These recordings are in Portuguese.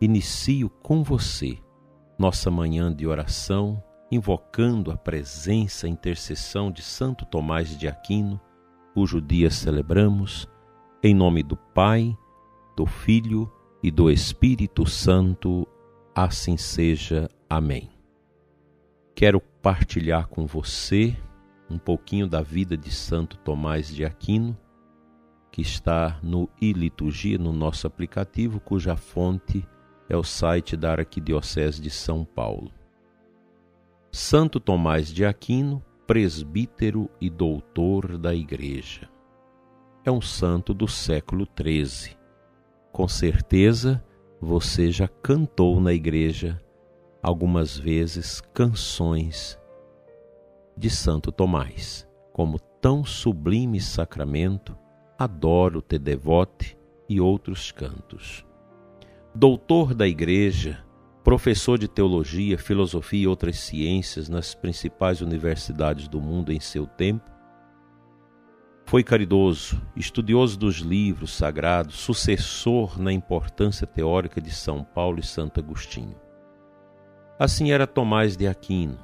inicio com você nossa manhã de oração, invocando a presença e intercessão de Santo Tomás de Aquino, cujo dia celebramos, em nome do Pai, do Filho e do Espírito Santo, assim seja. Amém. Quero partilhar com você um pouquinho da vida de Santo Tomás de Aquino, que está no e-liturgia, no nosso aplicativo, cuja fonte é o site da Arquidiocese de São Paulo. Santo Tomás de Aquino, presbítero e doutor da Igreja. É um santo do século XIII. Com certeza você já cantou na igreja algumas vezes canções de Santo Tomás, como tão sublime sacramento, adoro te devote e outros cantos doutor da Igreja, professor de teologia, filosofia e outras ciências nas principais universidades do mundo em seu tempo, foi caridoso, estudioso dos livros sagrados, sucessor na importância teórica de São Paulo e Santo Agostinho. Assim era Tomás de Aquino,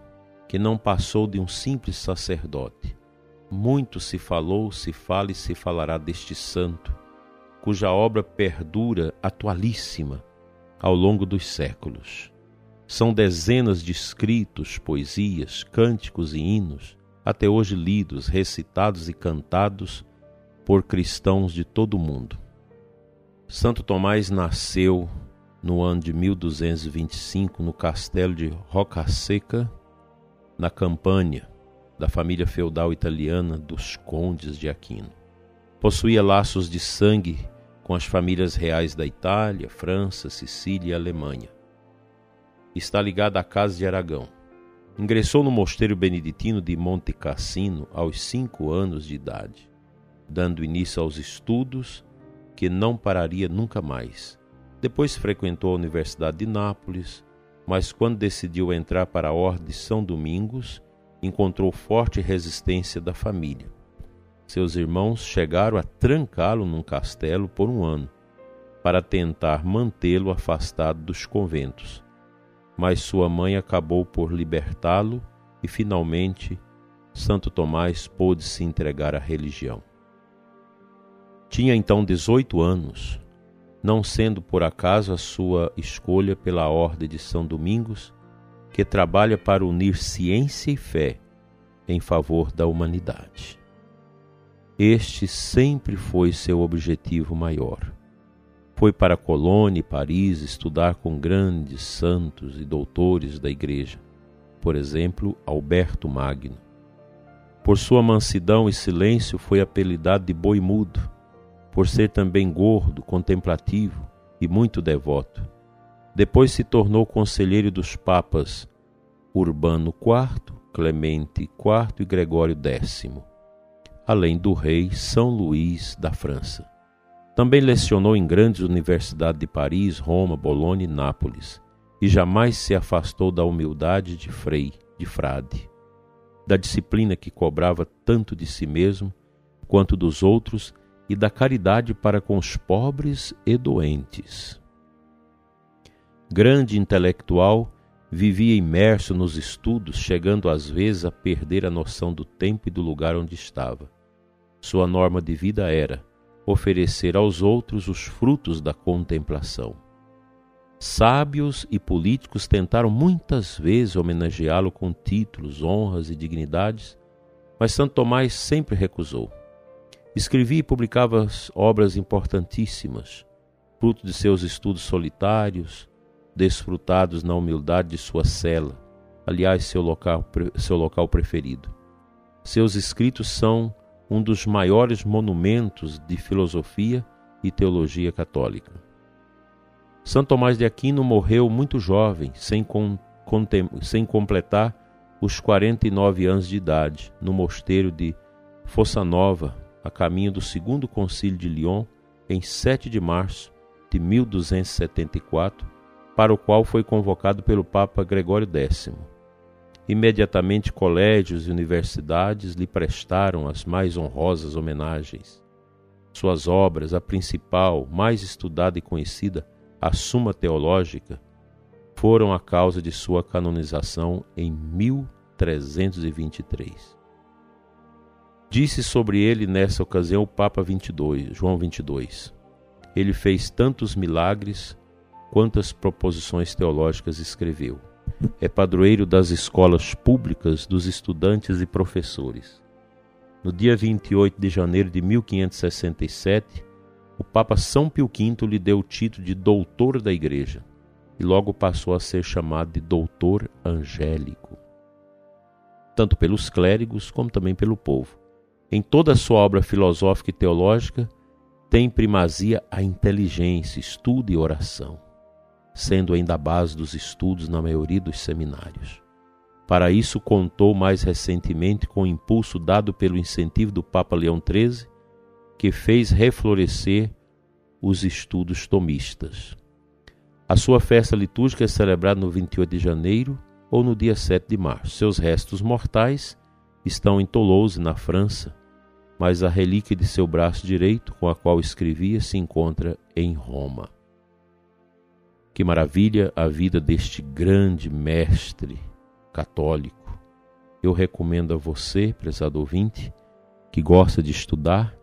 que não passou de um simples sacerdote. Muito se falou, se fala e se falará deste santo cuja obra perdura atualíssima ao longo dos séculos. São dezenas de escritos, poesias, cânticos e hinos, até hoje lidos, recitados e cantados por cristãos de todo o mundo. Santo Tomás nasceu no ano de 1225 no castelo de Roccaseca, na Campânia, da família feudal italiana dos condes de Aquino. Possuía laços de sangue com as famílias reais da Itália, França, Sicília e Alemanha. Está ligada à Casa de Aragão. Ingressou no mosteiro beneditino de Monte Cassino aos cinco anos de idade, dando início aos estudos que não pararia nunca mais. Depois frequentou a Universidade de Nápoles, mas quando decidiu entrar para a Ordem de São Domingos, encontrou forte resistência da família. Seus irmãos chegaram a trancá-lo num castelo por um ano, para tentar mantê-lo afastado dos conventos. Mas sua mãe acabou por libertá-lo e finalmente Santo Tomás pôde se entregar à religião. Tinha então 18 anos, não sendo por acaso a sua escolha pela Ordem de São Domingos, que trabalha para unir ciência e fé em favor da humanidade. Este sempre foi seu objetivo maior. Foi para Colônia e Paris estudar com grandes santos e doutores da Igreja, por exemplo, Alberto Magno. Por sua mansidão e silêncio foi apelidado de boi mudo, por ser também gordo, contemplativo e muito devoto. Depois se tornou conselheiro dos papas Urbano IV, Clemente IV e Gregório X além do rei São Luís da França. Também lecionou em grandes universidades de Paris, Roma, Bolonha e Nápoles, e jamais se afastou da humildade de frei, de frade, da disciplina que cobrava tanto de si mesmo quanto dos outros e da caridade para com os pobres e doentes. Grande intelectual, vivia imerso nos estudos, chegando às vezes a perder a noção do tempo e do lugar onde estava. Sua norma de vida era oferecer aos outros os frutos da contemplação. Sábios e políticos tentaram muitas vezes homenageá-lo com títulos, honras e dignidades, mas Santo Tomás sempre recusou. Escrevia e publicava obras importantíssimas, fruto de seus estudos solitários, desfrutados na humildade de sua cela, aliás, seu local, seu local preferido. Seus escritos são um dos maiores monumentos de filosofia e teologia católica. Santo Tomás de Aquino morreu muito jovem, sem, com, sem completar os 49 anos de idade, no mosteiro de Fossa Nova, a caminho do segundo concílio de Lyon, em 7 de março de 1274, para o qual foi convocado pelo Papa Gregório X. Imediatamente colégios e universidades lhe prestaram as mais honrosas homenagens. Suas obras, a principal, mais estudada e conhecida, a Suma Teológica, foram a causa de sua canonização em 1323. Disse sobre ele nessa ocasião o Papa 22, João 22. Ele fez tantos milagres quantas proposições teológicas escreveu. É padroeiro das escolas públicas, dos estudantes e professores. No dia 28 de janeiro de 1567, o Papa São Pio V lhe deu o título de doutor da Igreja e logo passou a ser chamado de doutor angélico, tanto pelos clérigos como também pelo povo. Em toda a sua obra filosófica e teológica, tem primazia a inteligência, estudo e oração, sendo ainda a base dos estudos na maioria dos seminários. Para isso, contou mais recentemente com o impulso dado pelo incentivo do Papa Leão XIII que fez reflorescer os estudos tomistas. A sua festa litúrgica é celebrada no 28 de janeiro ou no dia 7 de março. Seus restos mortais estão em Toulouse, na França, mas a relíquia de seu braço direito, com a qual escrevia, se encontra em Roma. Que maravilha a vida deste grande mestre católico. Eu recomendo a você, prezado ouvinte, que gosta de estudar,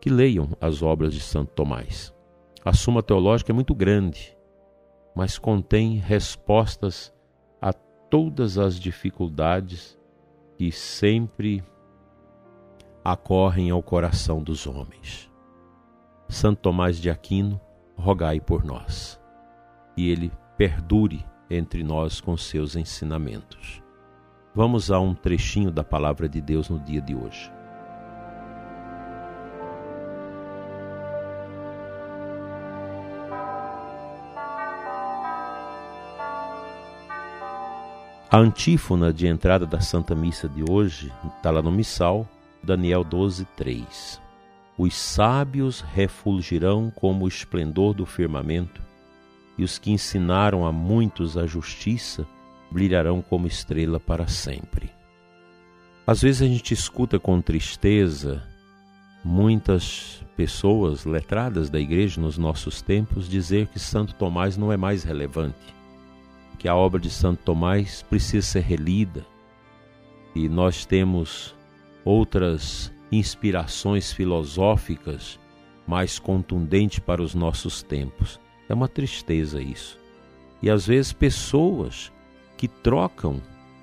que leiam as obras de Santo Tomás. A Suma Teológica é muito grande, mas contém respostas a todas as dificuldades que sempre acorrem ao coração dos homens. Santo Tomás de Aquino, rogai por nós, e ele perdure entre nós com seus ensinamentos. Vamos a um trechinho da palavra de Deus no dia de hoje. A antífona de entrada da Santa Missa de hoje está lá no Missal, Daniel 12, 3. Os sábios refulgirão como o esplendor do firmamento, e os que ensinaram a muitos a justiça brilharão como estrela para sempre. Às vezes a gente escuta com tristeza muitas pessoas letradas da igreja nos nossos tempos dizer que Santo Tomás não é mais relevante que a obra de Santo Tomás precisa ser relida e nós temos outras inspirações filosóficas mais contundentes para os nossos tempos. É uma tristeza isso. E às vezes pessoas que trocam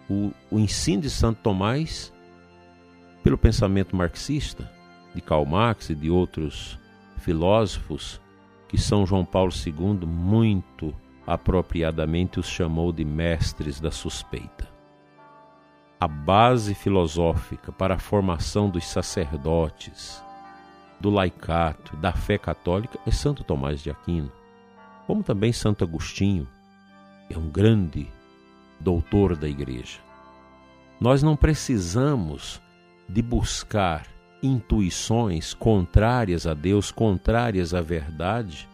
o, o ensino de Santo Tomás pelo pensamento marxista, de Karl Marx e de outros filósofos, que São João Paulo II muito apropriadamente os chamou de mestres da suspeita. A base filosófica para a formação dos sacerdotes, do laicato, da fé católica é Santo Tomás de Aquino, como também Santo Agostinho, é um grande doutor da igreja. Nós não precisamos de buscar intuições contrárias a Deus, contrárias à verdade,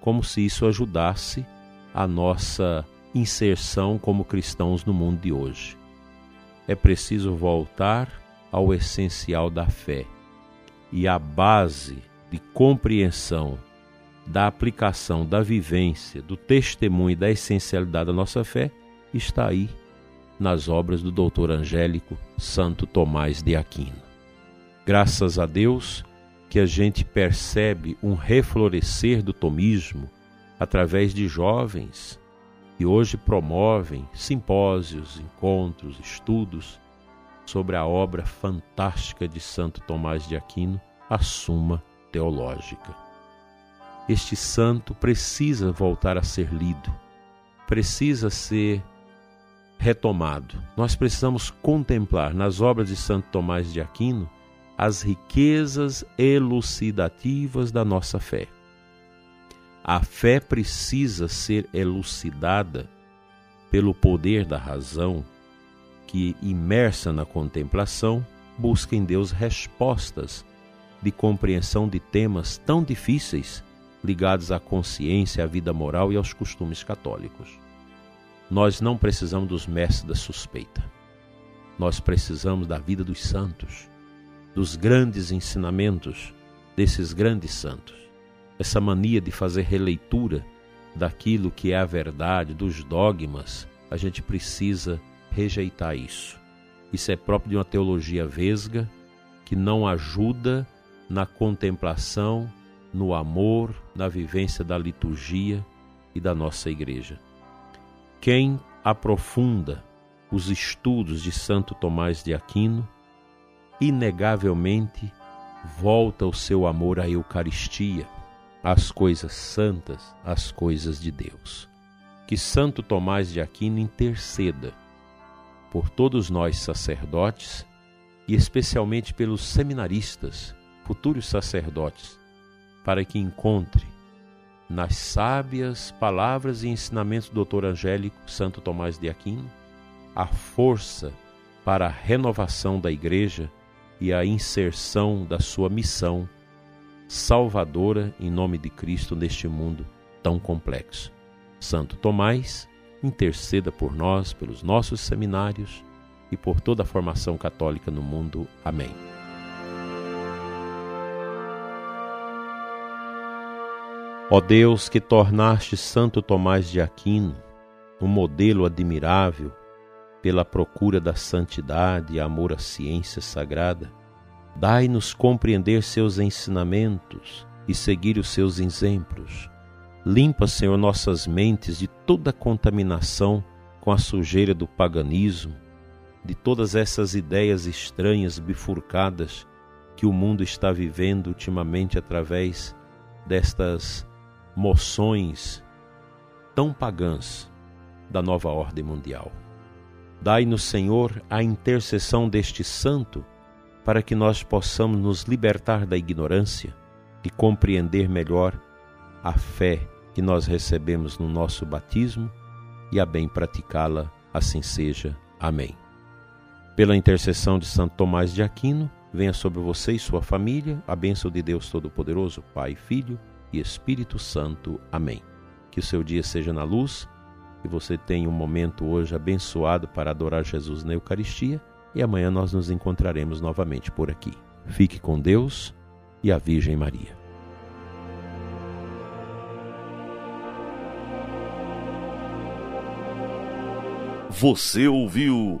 como se isso ajudasse a nossa inserção como cristãos no mundo de hoje. É preciso voltar ao essencial da fé e a base de compreensão da aplicação, da vivência, do testemunho da essencialidade da nossa fé está aí nas obras do doutor angélico Santo Tomás de Aquino. Graças a Deus que a gente percebe um reflorescer do tomismo através de jovens que hoje promovem simpósios, encontros, estudos sobre a obra fantástica de Santo Tomás de Aquino, a Suma Teológica. Este santo precisa voltar a ser lido, precisa ser retomado. Nós precisamos contemplar nas obras de Santo Tomás de Aquino as riquezas elucidativas da nossa fé A fé precisa ser elucidada pelo poder da razão, que, imersa na contemplação, busca em Deus respostas de compreensão de temas tão difíceis ligados à consciência, à vida moral e aos costumes católicos. Nós não precisamos dos mestres da suspeita. Nós precisamos da vida dos santos, dos grandes ensinamentos desses grandes santos. Essa mania de fazer releitura daquilo que é a verdade, dos dogmas, a gente precisa rejeitar isso. Isso é próprio de uma teologia vesga que não ajuda na contemplação, no amor, na vivência da liturgia e da nossa igreja. Quem aprofunda os estudos de Santo Tomás de Aquino, inegavelmente volta o seu amor à Eucaristia, às coisas santas, às coisas de Deus. Que Santo Tomás de Aquino interceda por todos nós sacerdotes e especialmente pelos seminaristas, futuros sacerdotes, para que encontre nas sábias palavras e ensinamentos do Dr. Angélico Santo Tomás de Aquino a força para a renovação da Igreja e a inserção da sua missão salvadora em nome de Cristo neste mundo tão complexo. Santo Tomás, interceda por nós, pelos nossos seminários e por toda a formação católica no mundo. Amém. Ó Deus, que tornaste Santo Tomás de Aquino um modelo admirável pela procura da santidade e amor à ciência sagrada, dai-nos compreender seus ensinamentos e seguir os seus exemplos. Limpa, Senhor, nossas mentes de toda contaminação com a sujeira do paganismo, de todas essas ideias estranhas bifurcadas que o mundo está vivendo ultimamente através destas moções tão pagãs da nova ordem mundial. Dai-nos, Senhor, a intercessão deste santo, para que nós possamos nos libertar da ignorância e compreender melhor a fé que nós recebemos no nosso batismo e a bem praticá-la, assim seja. Amém. Pela intercessão de Santo Tomás de Aquino, venha sobre você e sua família a bênção de Deus Todo-Poderoso, Pai, Filho e Espírito Santo. Amém. Que o seu dia seja na luz que você tenha um momento hoje abençoado para adorar Jesus na Eucaristia e amanhã nós nos encontraremos novamente por aqui. Fique com Deus e a Virgem Maria. Você ouviu